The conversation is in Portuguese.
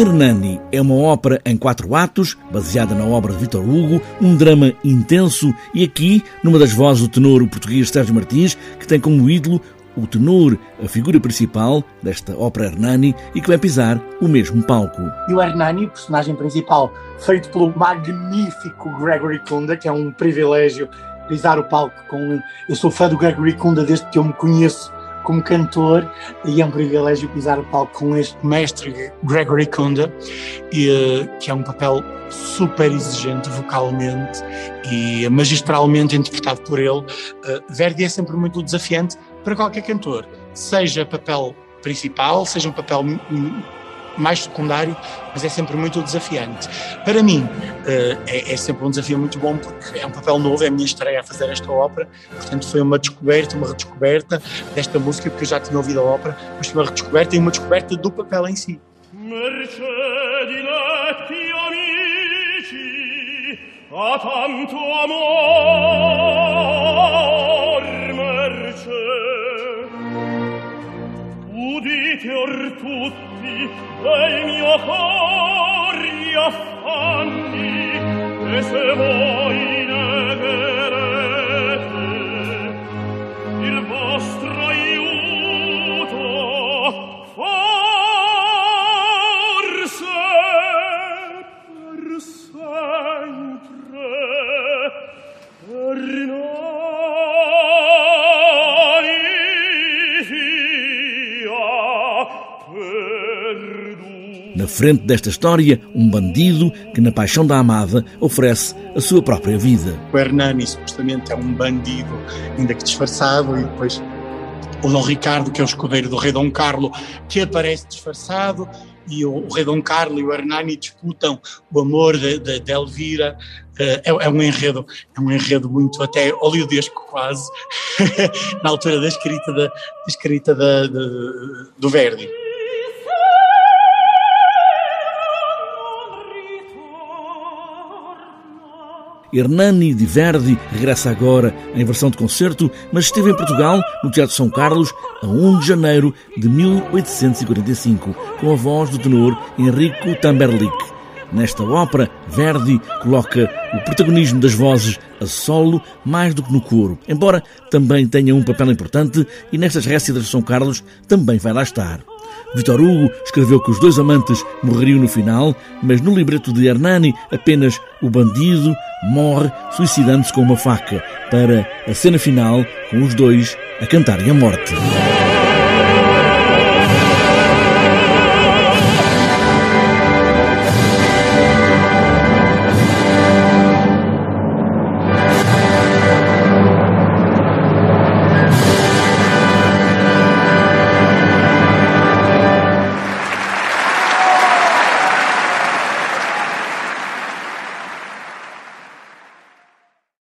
Hernani é uma ópera em quatro atos, baseada na obra de Vitor Hugo, um drama intenso e aqui, numa das vozes do tenor português Sérgio Martins, que tem como ídolo o tenor, a figura principal desta ópera Hernani e que vai pisar o mesmo palco. E o Hernani, personagem principal, feito pelo magnífico Gregory Kunda, que é um privilégio pisar o palco com. Eu sou fã do Gregory Kunda desde que eu me conheço como cantor e é um privilégio pisar o palco com este mestre Gregory Kunda, e, eh, que é um papel super exigente vocalmente e magistralmente interpretado por ele. Uh, Verdi é sempre muito desafiante para qualquer cantor, seja papel principal, seja um papel mais secundário, mas é sempre muito desafiante. Para mim, eh, é, é, sempre um desafio muito bom porque é um papel novo, é a minha estreia a fazer esta ópera, portanto foi uma descoberta, uma redescoberta desta música, porque eu já tinha ouvido a ópera, mas foi uma redescoberta e uma descoberta do papel em si. a tanto amor, tutti dei mio cor gli affanni e se voi Na frente desta história, um bandido que, na paixão da amada, oferece a sua própria vida. O Hernani, supostamente, é um bandido, ainda que disfarçado, e depois o Dom Ricardo, que é o escudeiro do rei Dom Carlo, que aparece disfarçado, e o, o rei Dom Carlo e o Hernani disputam o amor de, de, de Elvira. Uh, é, é, um enredo, é um enredo muito até oleodesco quase, na altura da escrita, da, da escrita da, do Verdi. Hernani de Verdi regressa agora em versão de concerto, mas esteve em Portugal, no Teatro São Carlos, a 1 de janeiro de 1845, com a voz do tenor Enrico Tamberlik. Nesta ópera, Verdi coloca o protagonismo das vozes a solo mais do que no coro, embora também tenha um papel importante e nestas récitas de São Carlos também vai lá estar. Vitor Hugo escreveu que os dois amantes morreriam no final, mas no libreto de Hernani apenas o bandido morre suicidando-se com uma faca, para a cena final com os dois a cantarem a morte.